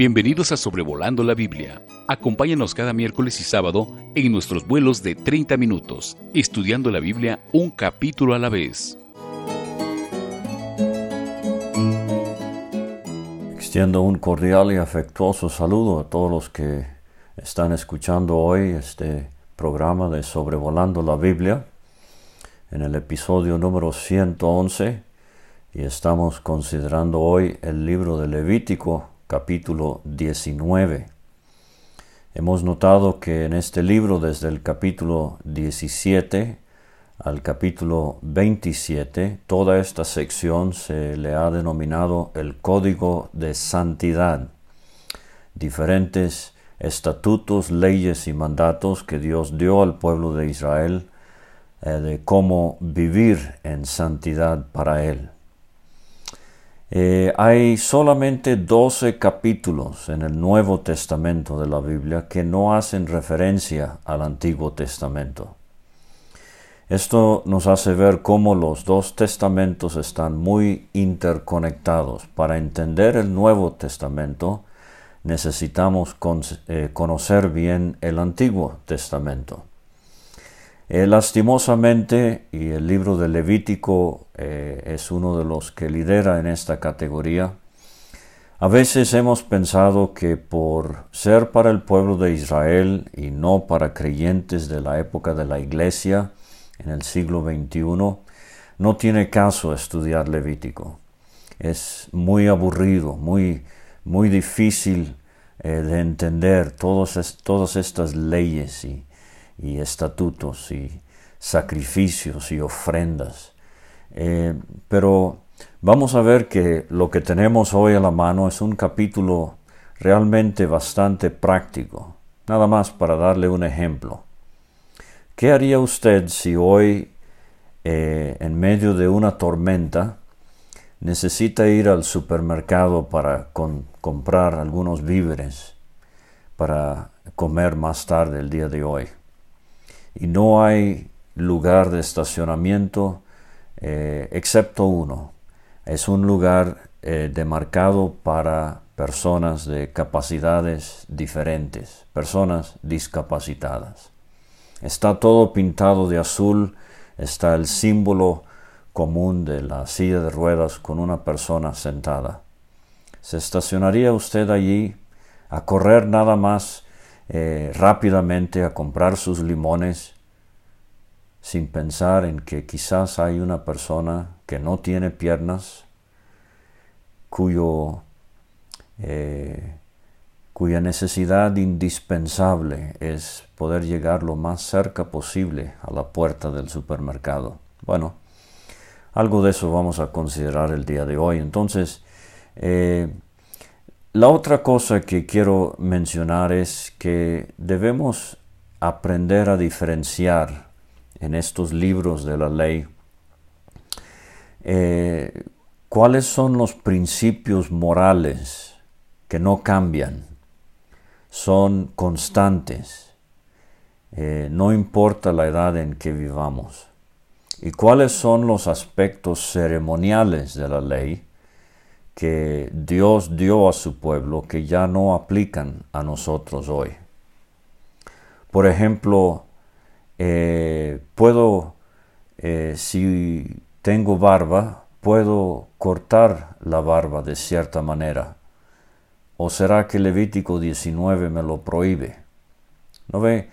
Bienvenidos a Sobrevolando la Biblia. Acompáñanos cada miércoles y sábado en nuestros vuelos de 30 minutos, estudiando la Biblia un capítulo a la vez. Extiendo un cordial y afectuoso saludo a todos los que están escuchando hoy este programa de Sobrevolando la Biblia en el episodio número 111 y estamos considerando hoy el libro de Levítico capítulo 19. Hemos notado que en este libro, desde el capítulo 17 al capítulo 27, toda esta sección se le ha denominado el Código de Santidad. Diferentes estatutos, leyes y mandatos que Dios dio al pueblo de Israel eh, de cómo vivir en santidad para Él. Eh, hay solamente 12 capítulos en el Nuevo Testamento de la Biblia que no hacen referencia al Antiguo Testamento. Esto nos hace ver cómo los dos testamentos están muy interconectados. Para entender el Nuevo Testamento necesitamos eh, conocer bien el Antiguo Testamento. Eh, lastimosamente, y el libro de Levítico eh, es uno de los que lidera en esta categoría, a veces hemos pensado que por ser para el pueblo de Israel y no para creyentes de la época de la iglesia en el siglo XXI, no tiene caso estudiar Levítico. Es muy aburrido, muy, muy difícil eh, de entender todas estas leyes y, y estatutos y sacrificios y ofrendas. Eh, pero vamos a ver que lo que tenemos hoy a la mano es un capítulo realmente bastante práctico. Nada más para darle un ejemplo. ¿Qué haría usted si hoy, eh, en medio de una tormenta, necesita ir al supermercado para comprar algunos víveres para comer más tarde el día de hoy? Y no hay lugar de estacionamiento eh, excepto uno. Es un lugar eh, demarcado para personas de capacidades diferentes, personas discapacitadas. Está todo pintado de azul, está el símbolo común de la silla de ruedas con una persona sentada. ¿Se estacionaría usted allí a correr nada más eh, rápidamente a comprar sus limones sin pensar en que quizás hay una persona que no tiene piernas, cuyo, eh, cuya necesidad indispensable es poder llegar lo más cerca posible a la puerta del supermercado. Bueno, algo de eso vamos a considerar el día de hoy. Entonces, eh, la otra cosa que quiero mencionar es que debemos aprender a diferenciar en estos libros de la ley eh, cuáles son los principios morales que no cambian, son constantes, eh, no importa la edad en que vivamos, y cuáles son los aspectos ceremoniales de la ley que Dios dio a su pueblo que ya no aplican a nosotros hoy. Por ejemplo, eh, puedo, eh, si tengo barba, puedo cortar la barba de cierta manera. ¿O será que Levítico 19 me lo prohíbe? ¿No ve?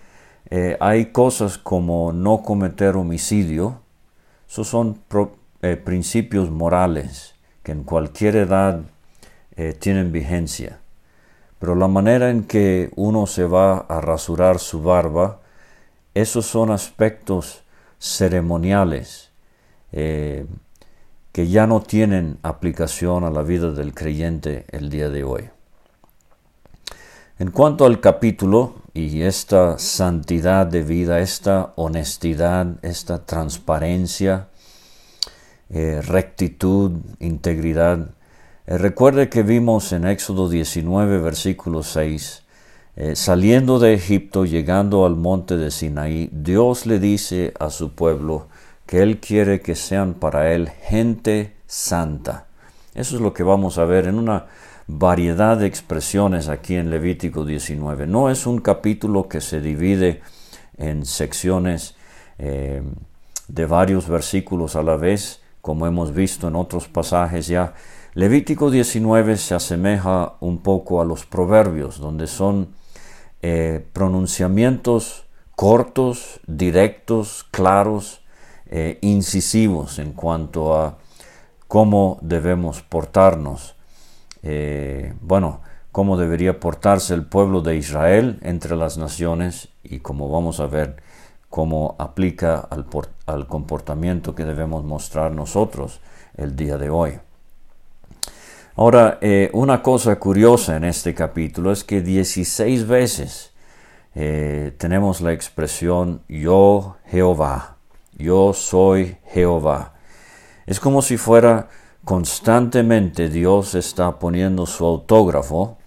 Eh, hay cosas como no cometer homicidio, esos son principios morales que en cualquier edad eh, tienen vigencia. Pero la manera en que uno se va a rasurar su barba, esos son aspectos ceremoniales eh, que ya no tienen aplicación a la vida del creyente el día de hoy. En cuanto al capítulo y esta santidad de vida, esta honestidad, esta transparencia, eh, rectitud, integridad. Eh, recuerde que vimos en Éxodo 19, versículo 6, eh, saliendo de Egipto, llegando al monte de Sinaí, Dios le dice a su pueblo que Él quiere que sean para Él gente santa. Eso es lo que vamos a ver en una variedad de expresiones aquí en Levítico 19. No es un capítulo que se divide en secciones de varios versículos a la vez, como hemos visto en otros pasajes ya. Levítico 19 se asemeja un poco a los proverbios, donde son eh, pronunciamientos cortos, directos, claros, eh, incisivos en cuanto a cómo debemos portarnos. Eh, bueno, cómo debería portarse el pueblo de Israel entre las naciones y como vamos a ver cómo aplica al, comportamiento que debemos mostrar nosotros el día de hoy. Ahora, eh, una cosa curiosa en este capítulo es que 16 veces eh, tenemos la expresión yo Jehová, yo soy Jehová. Es como si fuera constantemente Dios está poniendo su autógrafo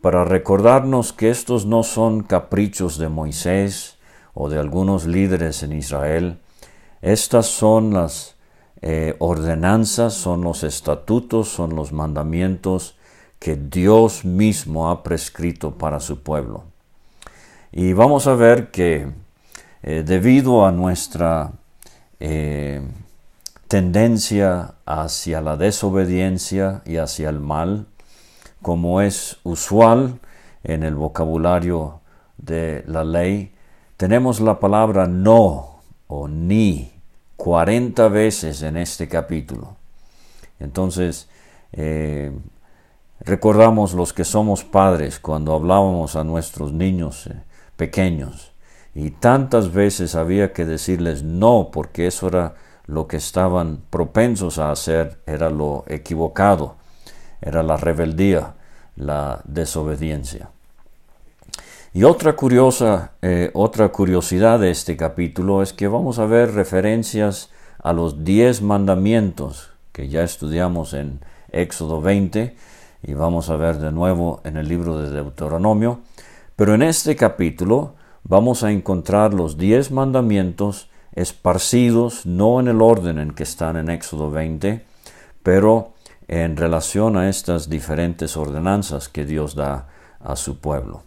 para recordarnos que estos no son caprichos de Moisés o de algunos líderes en Israel. Estas son las eh, ordenanzas, son los estatutos, son los mandamientos que Dios mismo ha prescrito para su pueblo. Y vamos a ver que eh, debido a nuestra eh, tendencia hacia la desobediencia y hacia el mal, como es usual en el vocabulario de la ley, tenemos la palabra no o ni 40 veces en este capítulo. Entonces, eh, recordamos los que somos padres cuando hablábamos a nuestros niños eh, pequeños y tantas veces había que decirles no porque eso era lo que estaban propensos a hacer era lo equivocado, era la rebeldía, la desobediencia. Y otra curiosa, eh, otra curiosidad de este capítulo es que vamos a ver referencias a los diez mandamientos que ya estudiamos en Éxodo 20 y vamos a ver de nuevo en el libro de Deuteronomio. Pero en este capítulo vamos a encontrar los diez mandamientos esparcidos, no en el orden en que están en Éxodo 20, pero en relación a estas diferentes ordenanzas que Dios da a su pueblo.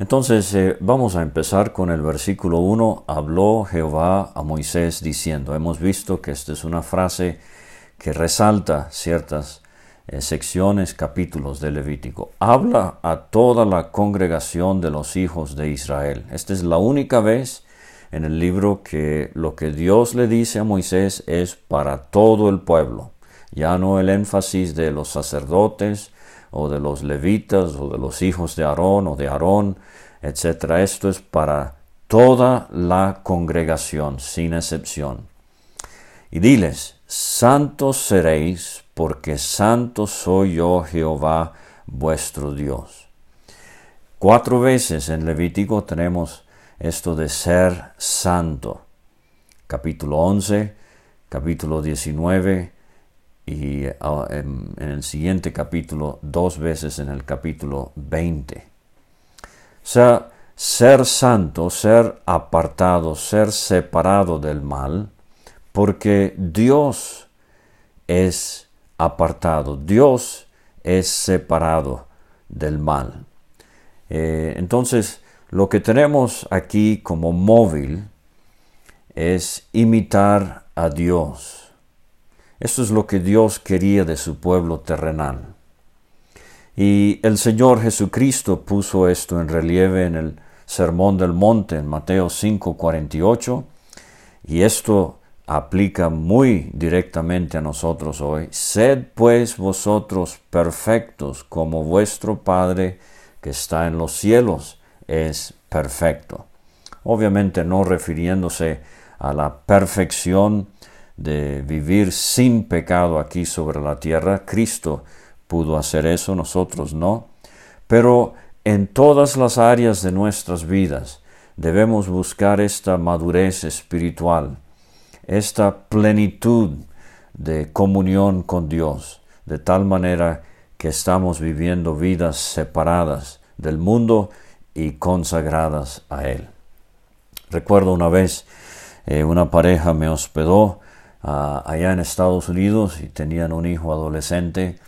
Entonces eh, vamos a empezar con el versículo 1. Habló Jehová a Moisés diciendo, hemos visto que esta es una frase que resalta ciertas eh, secciones, capítulos de Levítico. Habla a toda la congregación de los hijos de Israel. Esta es la única vez en el libro que lo que Dios le dice a Moisés es para todo el pueblo, ya no el énfasis de los sacerdotes o de los levitas o de los hijos de Aarón o de Aarón, etc. Esto es para toda la congregación, sin excepción. Y diles, santos seréis, porque santo soy yo Jehová vuestro Dios. Cuatro veces en Levítico tenemos esto de ser santo. Capítulo 11, capítulo 19 y ah, en, el siguiente capítulo dos veces en el capítulo 20. O sea, ser santo, ser apartado, ser separado del mal, porque Dios es apartado, Dios es separado del mal. Eh, entonces, lo que tenemos aquí como móvil es imitar a Dios. Esto es lo que Dios quería de su pueblo terrenal. Y el Señor Jesucristo puso esto en relieve en el Sermón del Monte en Mateo 5:48 y esto aplica muy directamente a nosotros hoy. Sed pues vosotros perfectos como vuestro Padre que está en los cielos es perfecto. Obviamente no refiriéndose a la perfección de vivir sin pecado aquí sobre la tierra. Cristo pudo hacer eso, nosotros no. Pero en todas las áreas de nuestras vidas debemos buscar esta madurez espiritual, esta plenitud de comunión con Dios, de tal manera que estamos viviendo vidas separadas del mundo y consagradas a Él. Recuerdo una vez eh, una pareja me hospedó allá en Estados Unidos y tenían un hijo adolescente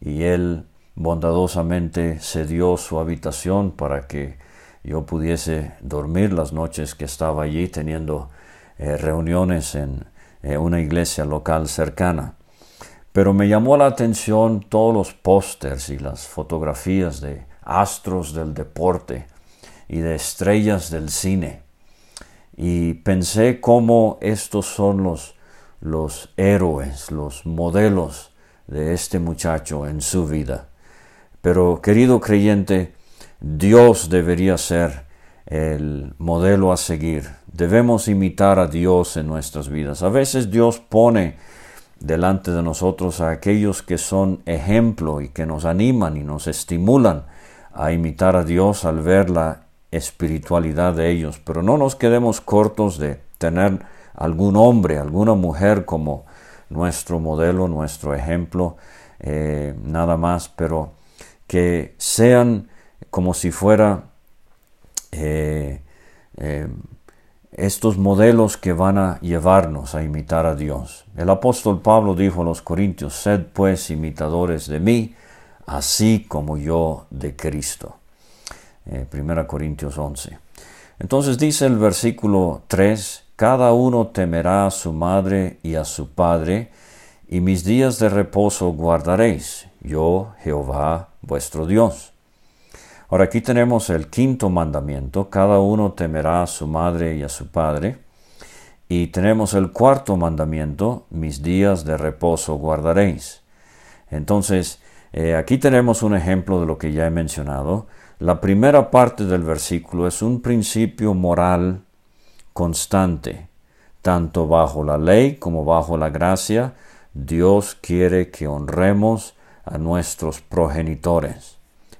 y él bondadosamente cedió su habitación para que yo pudiese dormir las noches que estaba allí teniendo eh, reuniones en eh, una iglesia local cercana. Pero me llamó la atención todos los pósters y las fotografías de astros del deporte y de estrellas del cine. Y pensé cómo estos son los, los héroes, los modelos de este muchacho en su vida. Pero querido creyente, Dios debería ser el modelo a seguir. Debemos imitar a Dios en nuestras vidas. A veces Dios pone delante de nosotros a aquellos que son ejemplo y que nos animan y nos estimulan a imitar a Dios al ver la espiritualidad de ellos. Pero no nos quedemos cortos de tener algún hombre, alguna mujer como nuestro modelo, nuestro ejemplo, eh, nada más, pero que sean como si fuera eh, eh, estos modelos que van a llevarnos a imitar a Dios. El apóstol Pablo dijo a los Corintios, sed pues imitadores de mí, así como yo de Cristo. 1 Corintios 11. Entonces dice el versículo 3, cada uno temerá a su madre y a su padre, y mis días de reposo guardaréis, yo Jehová vuestro Dios. Ahora aquí tenemos el quinto mandamiento, cada uno temerá a su madre y a su padre. Y tenemos el cuarto mandamiento, mis días de reposo guardaréis. Entonces, eh, aquí tenemos un ejemplo de lo que ya he mencionado. La primera parte del versículo es un principio moral constante, tanto bajo la ley como bajo la gracia, Dios quiere que honremos a nuestros progenitores.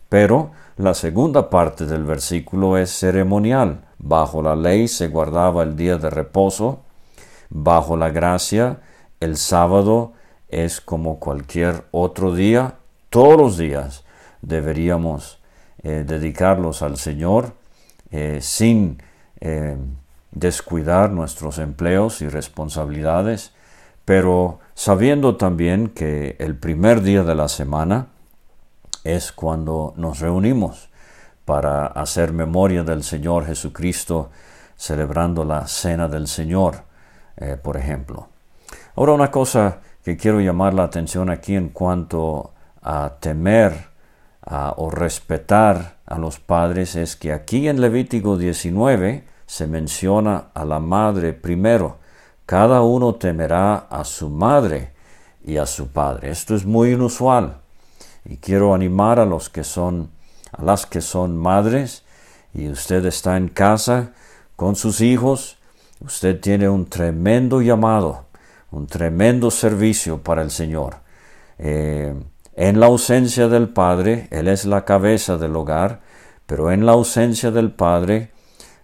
Pero la segunda parte del versículo es ceremonial. Bajo la ley se guardaba el día de reposo. Bajo la gracia, el sábado es como cualquier otro día. Todos los días deberíamos eh, dedicarlos al Señor eh, sin eh, descuidar nuestros empleos y responsabilidades, pero sabiendo también que el primer día de la semana es cuando nos reunimos para hacer memoria del Señor Jesucristo, celebrando la cena del Señor, eh, por ejemplo. Ahora una cosa que quiero llamar la atención aquí en cuanto a temer o respetar a los padres es que aquí en Levítico 19, se menciona a la madre primero. Cada uno temerá a su madre y a su padre. Esto es muy inusual. Y quiero animar a los que son, a las que son madres, y usted está en casa con sus hijos, usted tiene un tremendo llamado, un tremendo servicio para el Señor. Eh, en la ausencia del Padre, Él es la cabeza del hogar, pero en la ausencia del Padre,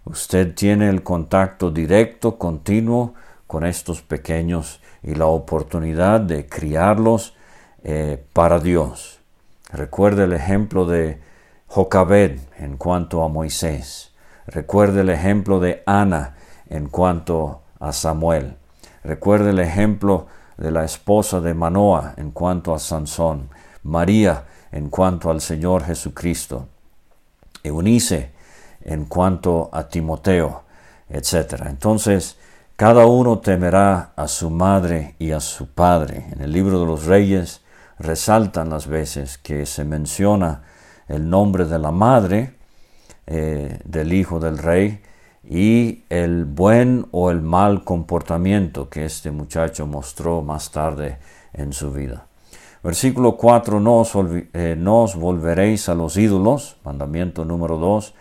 Usted tiene el contacto directo, continuo con estos pequeños y la oportunidad de criarlos eh, para Dios. Recuerde el ejemplo de Jocabed en cuanto a Moisés. Recuerde el ejemplo de Ana en cuanto a Samuel. Recuerde el ejemplo de la esposa de Manoa en cuanto a Sansón. María en cuanto al Señor Jesucristo. Eunice en cuanto a Timoteo, etc. Entonces, cada uno temerá a su madre y a su padre. En el libro de los reyes resaltan las veces que se menciona el nombre de la madre eh, del hijo del rey y el buen o el mal comportamiento que este muchacho mostró más tarde en su vida. Versículo 4, no os, no os volveréis a los ídolos, mandamiento número 2,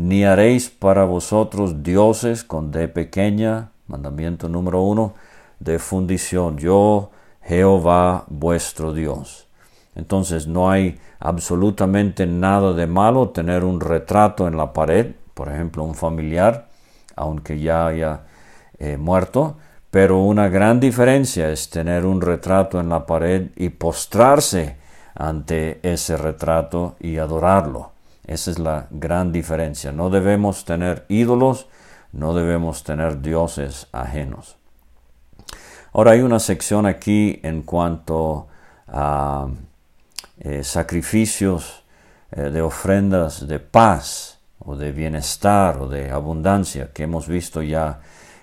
ni haréis para vosotros dioses con D pequeña, mandamiento número uno, de fundición, yo Jehová vuestro Dios. Entonces no hay absolutamente nada de malo tener un retrato en la pared, por ejemplo un familiar, aunque ya haya eh, muerto, pero una gran diferencia es tener un retrato en la pared y postrarse ante ese retrato y adorarlo. Esa es la gran diferencia. No debemos tener ídolos, no debemos tener dioses ajenos. Ahora hay una sección aquí en cuanto a eh, sacrificios eh, de ofrendas de paz o de bienestar o de abundancia que hemos visto ya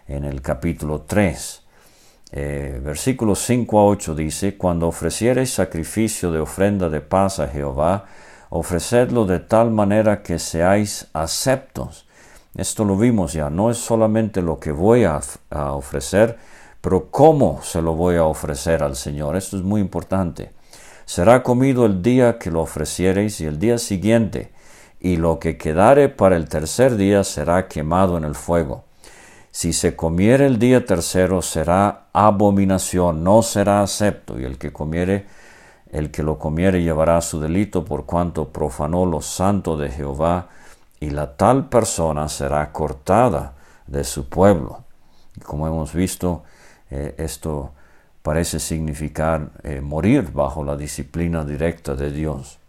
en el capítulo 3. Eh, versículos 5 a 8 dice, Cuando ofreciereis sacrificio de ofrenda de paz a Jehová, ofrecedlo de tal manera que seáis aceptos. Esto lo vimos ya, no es solamente lo que voy a, a ofrecer, pero cómo se lo voy a ofrecer al Señor. Esto es muy importante. Será comido el día que lo ofreciereis y el día siguiente, y lo que quedare para el tercer día será quemado en el fuego. Si se comiere el día tercero será abominación, no será acepto, y el que comiere, el que lo comiere llevará su delito por cuanto profanó lo santo de Jehová, y la tal persona será cortada de su pueblo. Y como hemos visto, eh, esto parece significar eh, morir bajo la disciplina directa de Dios.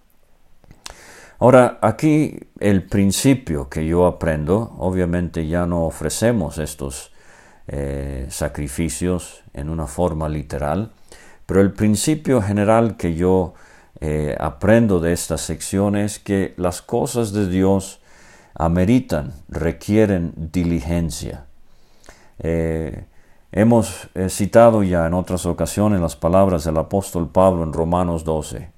Ahora, aquí el principio que yo aprendo, obviamente ya no ofrecemos estos eh, sacrificios en una forma literal, pero el principio general que yo eh, aprendo de esta sección es que las cosas de Dios ameritan, requieren diligencia. Hemos eh, citado ya en otras ocasiones las palabras del apóstol Pablo en Romanos 12.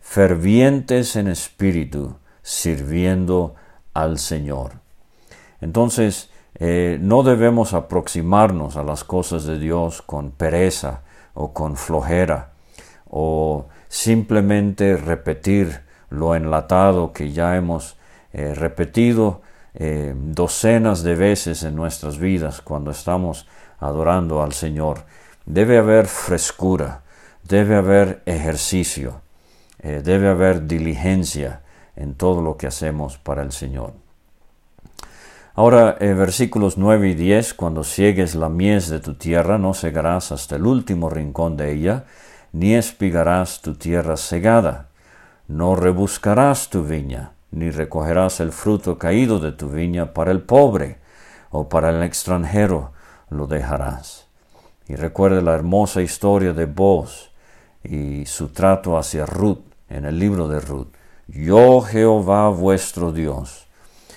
Fervientes en espíritu, sirviendo al Señor. Entonces, eh, no debemos aproximarnos a las cosas de Dios con pereza o con flojera o simplemente repetir lo enlatado que ya hemos eh, repetido docenas de veces en nuestras vidas cuando estamos adorando al Señor, debe haber frescura, debe haber ejercicio, eh, debe haber diligencia en todo lo que hacemos para el Señor. Ahora, en versículos 9 y 10, cuando ciegues la mies de tu tierra, no cegarás hasta el último rincón de ella, ni espigarás tu tierra cegada, no rebuscarás tu viña, ni recogerás el fruto caído de tu viña para el pobre o para el extranjero, lo dejarás. Y recuerde la hermosa historia de Boaz y su trato hacia Ruth en el libro de Ruth. Yo Jehová vuestro Dios.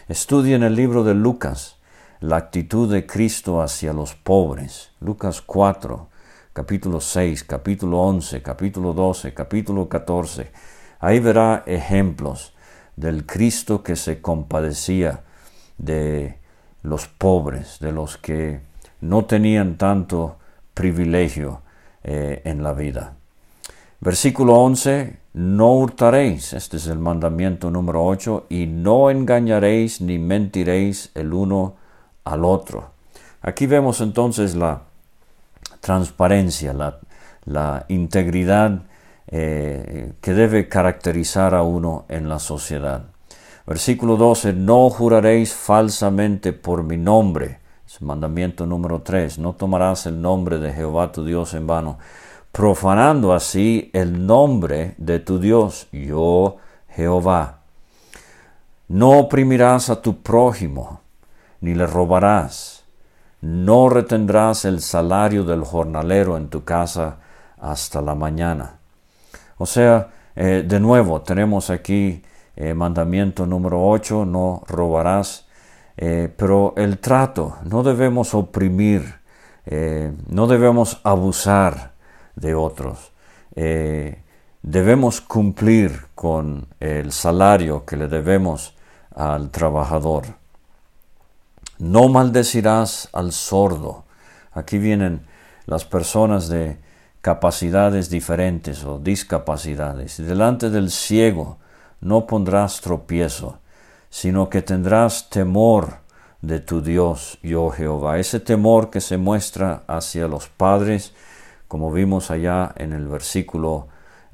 Estudien el libro de Lucas la actitud de Cristo hacia los pobres. Lucas 4, capítulo 6, capítulo 11, capítulo 12, capítulo 14. Ahí verá ejemplos del Cristo que se compadecía de los pobres, de los que no tenían tanto privilegio eh, en la vida. Versículo 11, no hurtaréis, este es el mandamiento número 8, y no engañaréis ni mentiréis el uno al otro. Aquí vemos entonces la transparencia, la, integridad eh, que debe caracterizar a uno en la sociedad. Versículo 12, no juraréis falsamente por mi nombre mandamiento número 3. No tomarás el nombre de Jehová tu Dios en vano, profanando así el nombre de tu Dios, yo Jehová. No oprimirás a tu prójimo, ni le robarás. No retendrás el salario del jornalero en tu casa hasta la mañana. O sea, eh, de nuevo, tenemos aquí eh, mandamiento número 8, no robarás. Eh, pero el trato, no debemos oprimir, no debemos abusar de otros. Eh, debemos cumplir con el salario que le debemos al trabajador. No maldecirás al sordo. Aquí vienen las personas de capacidades diferentes o discapacidades. Delante del ciego no pondrás tropiezo sino que tendrás temor de tu Dios, yo Jehová. Ese temor que se muestra hacia los padres, como vimos allá en el versículo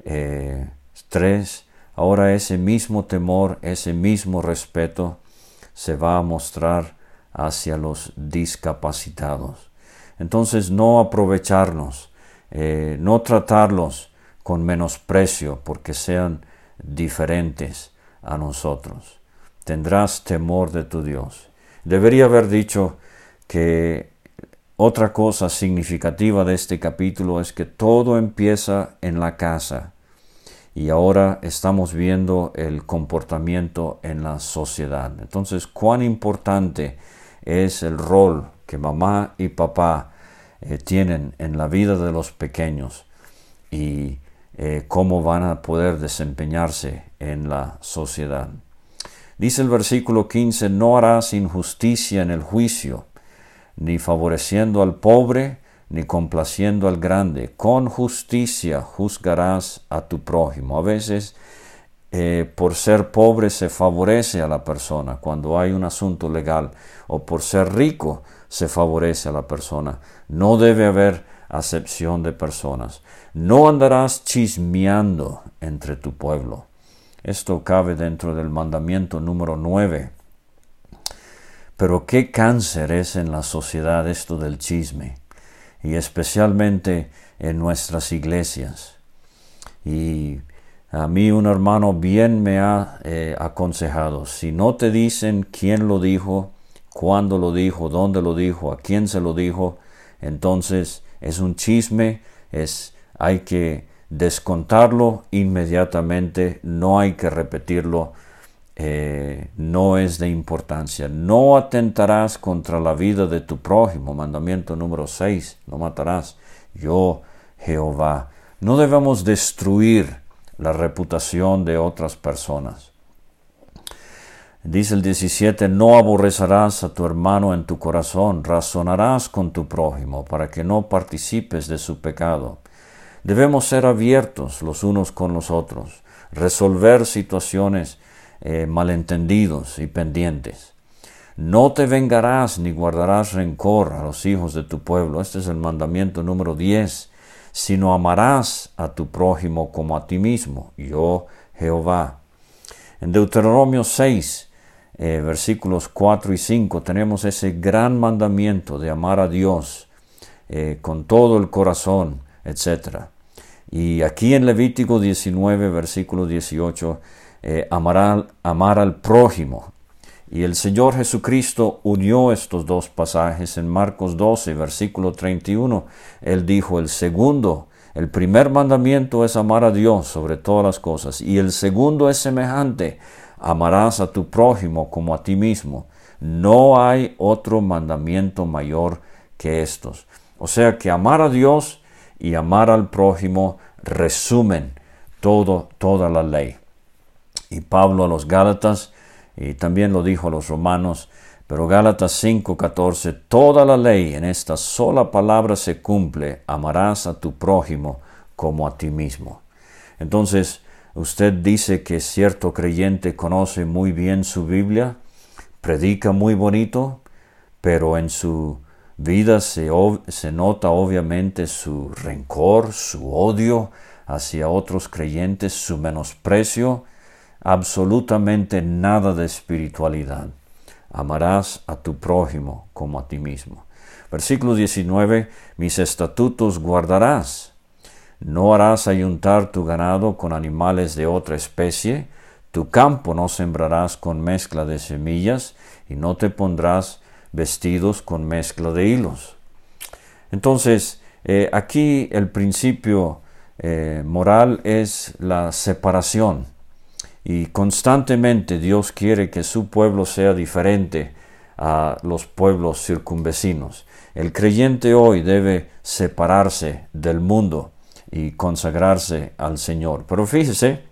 3, eh, ahora ese mismo temor, ese mismo respeto se va a mostrar hacia los discapacitados. Entonces no aprovecharnos, eh, no tratarlos con menosprecio porque sean diferentes a nosotros tendrás temor de tu Dios. Debería haber dicho que otra cosa significativa de este capítulo es que todo empieza en la casa y ahora estamos viendo el comportamiento en la sociedad. Entonces, cuán importante es el rol que mamá y papá eh, tienen en la vida de los pequeños y eh, cómo van a poder desempeñarse en la sociedad. Dice el versículo 15, no harás injusticia en el juicio, ni favoreciendo al pobre, ni complaciendo al grande. Con justicia juzgarás a tu prójimo. A veces, eh, por ser pobre se favorece a la persona cuando hay un asunto legal, o por ser rico se favorece a la persona. No debe haber acepción de personas. No andarás chismeando entre tu pueblo. Esto cabe dentro del mandamiento número 9. Pero qué cáncer es en la sociedad esto del chisme, y especialmente en nuestras iglesias. Y a mí un hermano bien me ha eh, aconsejado, si no te dicen quién lo dijo, cuándo lo dijo, dónde lo dijo, a quién se lo dijo, entonces es un chisme, es hay que descontarlo inmediatamente, no hay que repetirlo, eh, no es de importancia. No atentarás contra la vida de tu prójimo, mandamiento número 6, no matarás, yo Jehová. No debemos destruir la reputación de otras personas. Dice el 17, no aborrecerás a tu hermano en tu corazón, razonarás con tu prójimo para que no participes de su pecado. Debemos ser abiertos los unos con los otros, resolver situaciones eh, malentendidos y pendientes. No te vengarás ni guardarás rencor a los hijos de tu pueblo. Este es el mandamiento número 10. Sino amarás a tu prójimo como a ti mismo, yo Jehová. En Deuteronomio 6, eh, versículos 4 y 5, tenemos ese gran mandamiento de amar a Dios eh, con todo el corazón, etc. Y aquí en Levítico 19, versículo 18, eh, amar, amar al prójimo. Y el Señor Jesucristo unió estos dos pasajes en Marcos 12, versículo 31. Él dijo, el segundo, el primer mandamiento es amar a Dios sobre todas las cosas. Y el segundo es semejante, amarás a tu prójimo como a ti mismo. No hay otro mandamiento mayor que estos. O sea que amar a Dios y amar al prójimo resumen todo, toda la ley. Y Pablo a los Gálatas, y también lo dijo a los romanos, pero Gálatas 5:14, toda la ley en esta sola palabra se cumple, amarás a tu prójimo como a ti mismo. Entonces, usted dice que cierto creyente conoce muy bien su Biblia, predica muy bonito, pero en su vida se, se nota obviamente su rencor, su odio hacia otros creyentes, su menosprecio, absolutamente nada de espiritualidad. Amarás a tu prójimo como a ti mismo. Versículo 19, mis estatutos guardarás. No harás ayuntar tu ganado con animales de otra especie, tu campo no sembrarás con mezcla de semillas, y no te pondrás vestidos con mezcla de hilos. Entonces, eh, aquí el principio eh, moral es la separación y constantemente Dios quiere que su pueblo sea diferente a los pueblos circunvecinos. El creyente hoy debe separarse del mundo y consagrarse al Señor. Pero fíjese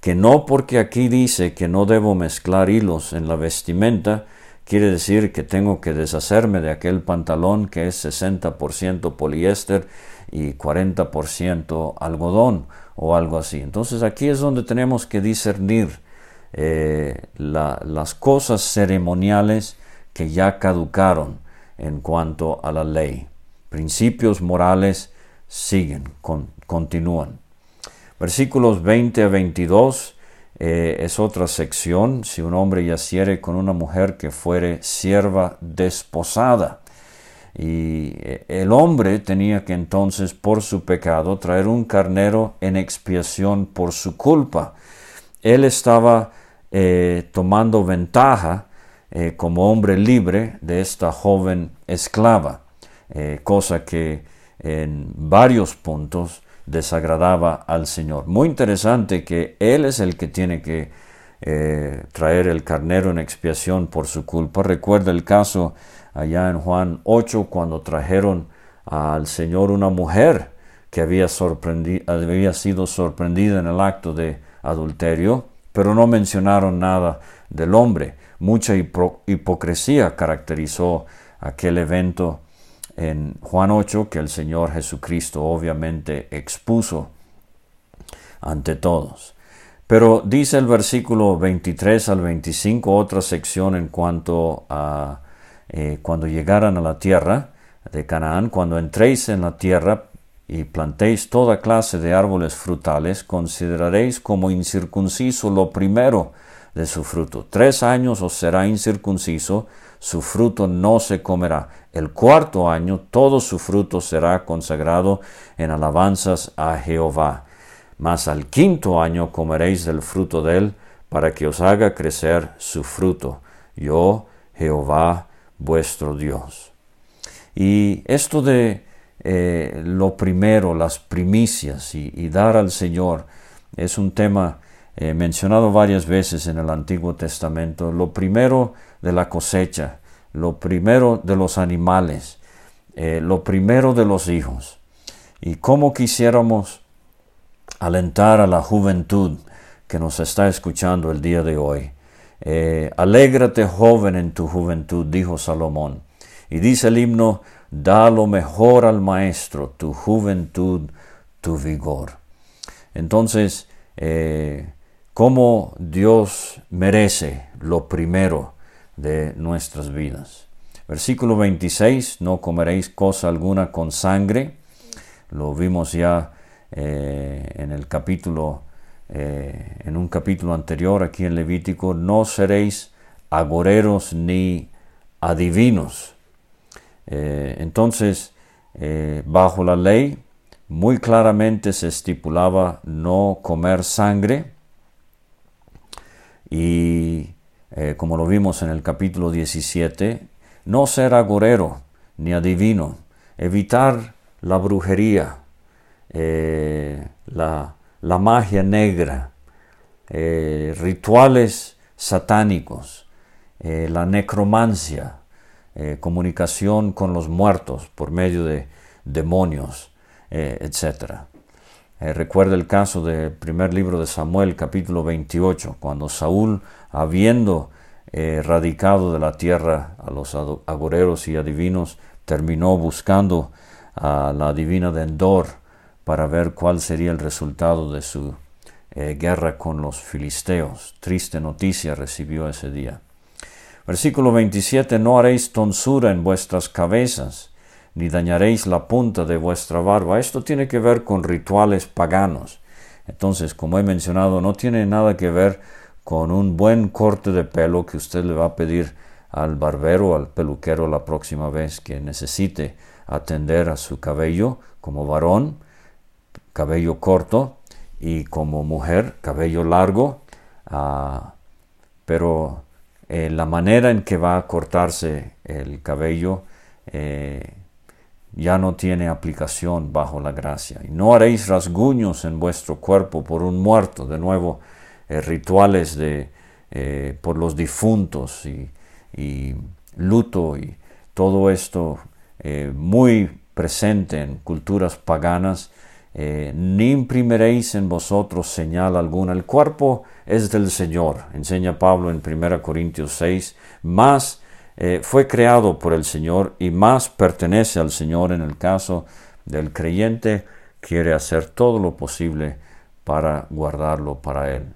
que no porque aquí dice que no debo mezclar hilos en la vestimenta, quiere decir que tengo que deshacerme de aquel pantalón que es 60% poliéster y 40% algodón o algo así. Entonces aquí es donde tenemos que discernir eh, las cosas ceremoniales que ya caducaron en cuanto a la ley. Principios morales siguen, continúan. Versículos 20 a 22 eh, es otra sección, si un hombre yaciere con una mujer que fuere sierva desposada. Y eh, el hombre tenía que entonces por su pecado traer un carnero en expiación por su culpa. Él estaba eh, tomando ventaja como hombre libre de esta joven esclava, cosa que en varios puntos desagradaba al Señor. Muy interesante que Él es el que tiene que eh, traer el carnero en expiación por su culpa. Recuerda el caso allá en Juan 8 cuando trajeron al Señor una mujer que había, había sido sorprendida en el acto de adulterio, pero no mencionaron nada del hombre. Mucha hipocresía caracterizó aquel evento en Juan 8 que el Señor Jesucristo obviamente expuso ante todos. Pero dice el versículo 23 al 25, otra sección en cuanto a eh, cuando llegaran a la tierra de Canaán, cuando entréis en la tierra y plantéis toda clase de árboles frutales, consideraréis como incircunciso lo primero de su fruto. Tres años os será incircunciso, su fruto no se comerá. El cuarto año todo su fruto será consagrado en alabanzas a Jehová. Mas al quinto año comeréis del fruto de él, para que os haga crecer su fruto. Yo, Jehová, vuestro Dios. Y esto de eh, lo primero, las primicias y, dar al Señor, es un tema eh, mencionado varias veces en el Antiguo Testamento. Lo primero de la cosecha, lo primero de los animales, eh, lo primero de los hijos. Y cómo quisiéramos alentar a la juventud que nos está escuchando el día de hoy. Eh, alégrate joven en tu juventud, dijo Salomón. Y dice el himno, da lo mejor al maestro, tu juventud, tu vigor. Entonces, eh, ¿cómo Dios merece lo primero de nuestras vidas? Versículo 26, no comeréis cosa alguna con sangre. Lo vimos ya eh, en el capítulo, eh, en un capítulo anterior aquí en Levítico, no seréis agoreros ni adivinos. Eh, entonces, bajo la ley, muy claramente se estipulaba no comer sangre y, como lo vimos en el capítulo 17, no ser agorero ni adivino, evitar la brujería, eh, la, magia negra, eh, rituales satánicos, eh, la necromancia, comunicación con los muertos por medio de demonios, etc. recuerda el caso del primer libro de Samuel, capítulo 28, cuando Saúl, habiendo radicado de la tierra a los agoreros y adivinos, terminó buscando a la divina de Endor, para ver cuál sería el resultado de su eh, guerra con los filisteos. Triste noticia recibió ese día. Versículo 27, no haréis tonsura en vuestras cabezas, ni dañaréis la punta de vuestra barba. Esto tiene que ver con rituales paganos. Entonces, como he mencionado, no tiene nada que ver con un buen corte de pelo que usted le va a pedir al barbero, al peluquero la próxima vez que necesite atender a su cabello como varón cabello corto y como mujer cabello largo, ah, pero eh, la manera en que va a cortarse el cabello eh, ya no tiene aplicación bajo la gracia. Y no haréis rasguños en vuestro cuerpo por un muerto, de nuevo, eh, rituales de, por los difuntos y, y, luto y todo esto muy presente en culturas paganas eh, ni imprimiréis en vosotros señal alguna. El cuerpo es del Señor, enseña Pablo en 1 Corintios 6, más eh, fue creado por el Señor y más pertenece al Señor en el caso del creyente, quiere hacer todo lo posible para guardarlo para Él.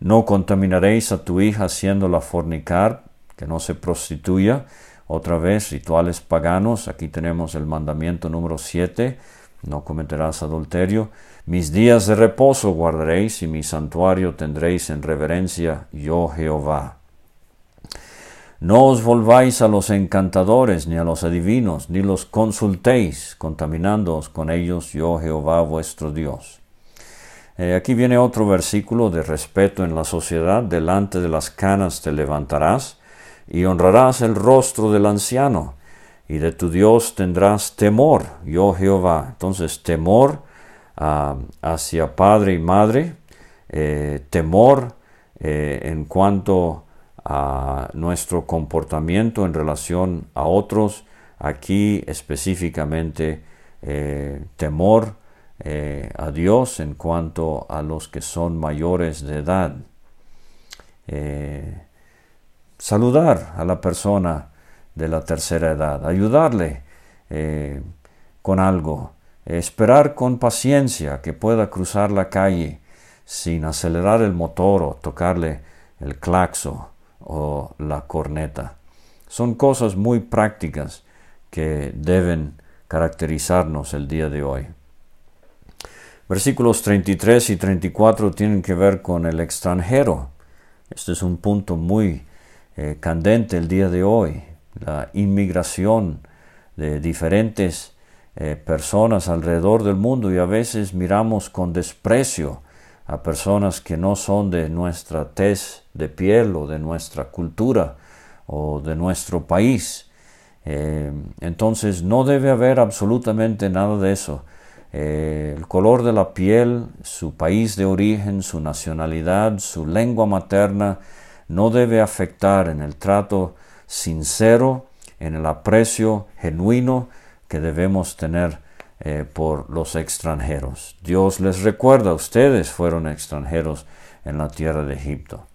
No contaminaréis a tu hija haciéndola fornicar, que no se prostituya. Otra vez, rituales paganos. Aquí tenemos el mandamiento número 7 no cometerás adulterio, mis días de reposo guardaréis y mi santuario tendréis en reverencia, yo Jehová. No os volváis a los encantadores ni a los adivinos, ni los consultéis, contaminándoos con ellos, yo Jehová vuestro Dios. Eh, aquí viene otro versículo de respeto en la sociedad, delante de las canas te levantarás y honrarás el rostro del anciano y de tu Dios tendrás temor, yo Jehová. Entonces, temor ah, hacia padre y madre, eh, temor eh, en cuanto a nuestro comportamiento en relación a otros, aquí específicamente eh, temor a Dios en cuanto a los que son mayores de edad. saludar a la persona de la tercera edad, ayudarle con algo, esperar con paciencia que pueda cruzar la calle sin acelerar el motor o tocarle el claxo o la corneta. Son cosas muy prácticas que deben caracterizarnos el día de hoy. Versículos 33 y 34 tienen que ver con el extranjero. Este es un punto muy eh, candente el día de hoy. La inmigración de diferentes eh, personas alrededor del mundo y a veces miramos con desprecio a personas que no son de nuestra tez de piel o de nuestra cultura o de nuestro país. Eh, entonces no debe haber absolutamente nada de eso. Eh, el color de la piel, su país de origen, su nacionalidad, su lengua materna, no debe afectar en el trato sincero, en el aprecio genuino que debemos tener eh, por los extranjeros. Dios les recuerda, ustedes fueron extranjeros en la tierra de Egipto.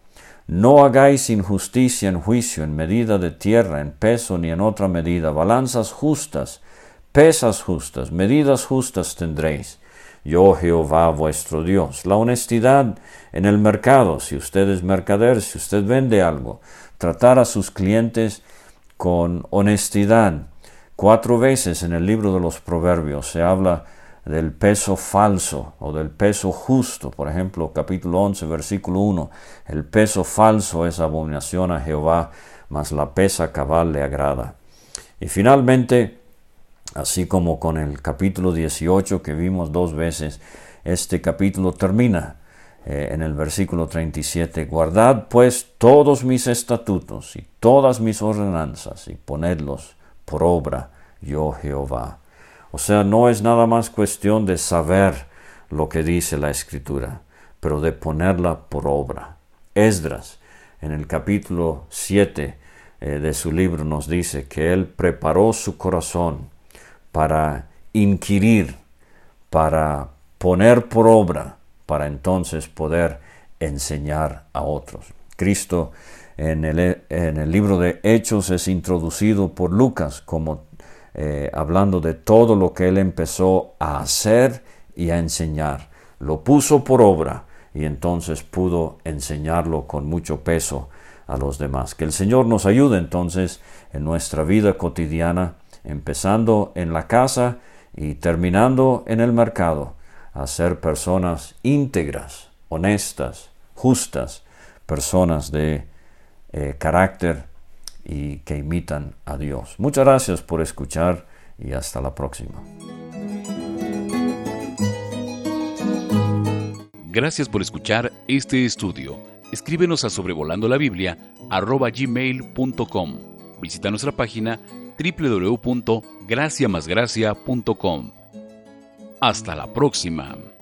No hagáis injusticia en juicio, en medida de tierra, en peso ni en otra medida, balanzas justas, pesas justas, medidas justas tendréis. Yo Jehová vuestro Dios. La honestidad en el mercado, si usted es mercader, si usted vende algo, tratar a sus clientes con honestidad, Cuatro veces en el libro de los Proverbios se habla del peso falso o del peso justo. Por ejemplo, capítulo 11, versículo 1. El peso falso es abominación a Jehová, mas la pesa cabal le agrada. Y finalmente, así como con el capítulo 18 que vimos dos veces, este capítulo termina eh, en el versículo 37. Guardad pues todos mis estatutos y todas mis ordenanzas y ponedlos por obra yo Jehová. O sea, no es nada más cuestión de saber lo que dice la escritura, pero de ponerla por obra. Esdras, en el capítulo 7 eh, de su libro, nos dice que él preparó su corazón para inquirir, para poner por obra, para entonces poder enseñar a otros. Cristo en el, libro de Hechos es introducido por Lucas como eh, hablando de todo lo que él empezó a hacer y a enseñar. Lo puso por obra y entonces pudo enseñarlo con mucho peso a los demás. Que el Señor nos ayude entonces en nuestra vida cotidiana, empezando en la casa y terminando en el mercado, a ser personas íntegras, honestas, justas, personas de eh, carácter y que imitan a Dios. Muchas gracias por escuchar y hasta la próxima. Gracias por escuchar este estudio. Escríbenos a sobrevolando la Biblia gmail.com. Visita nuestra página www.graciamasgracia.com. Hasta la próxima.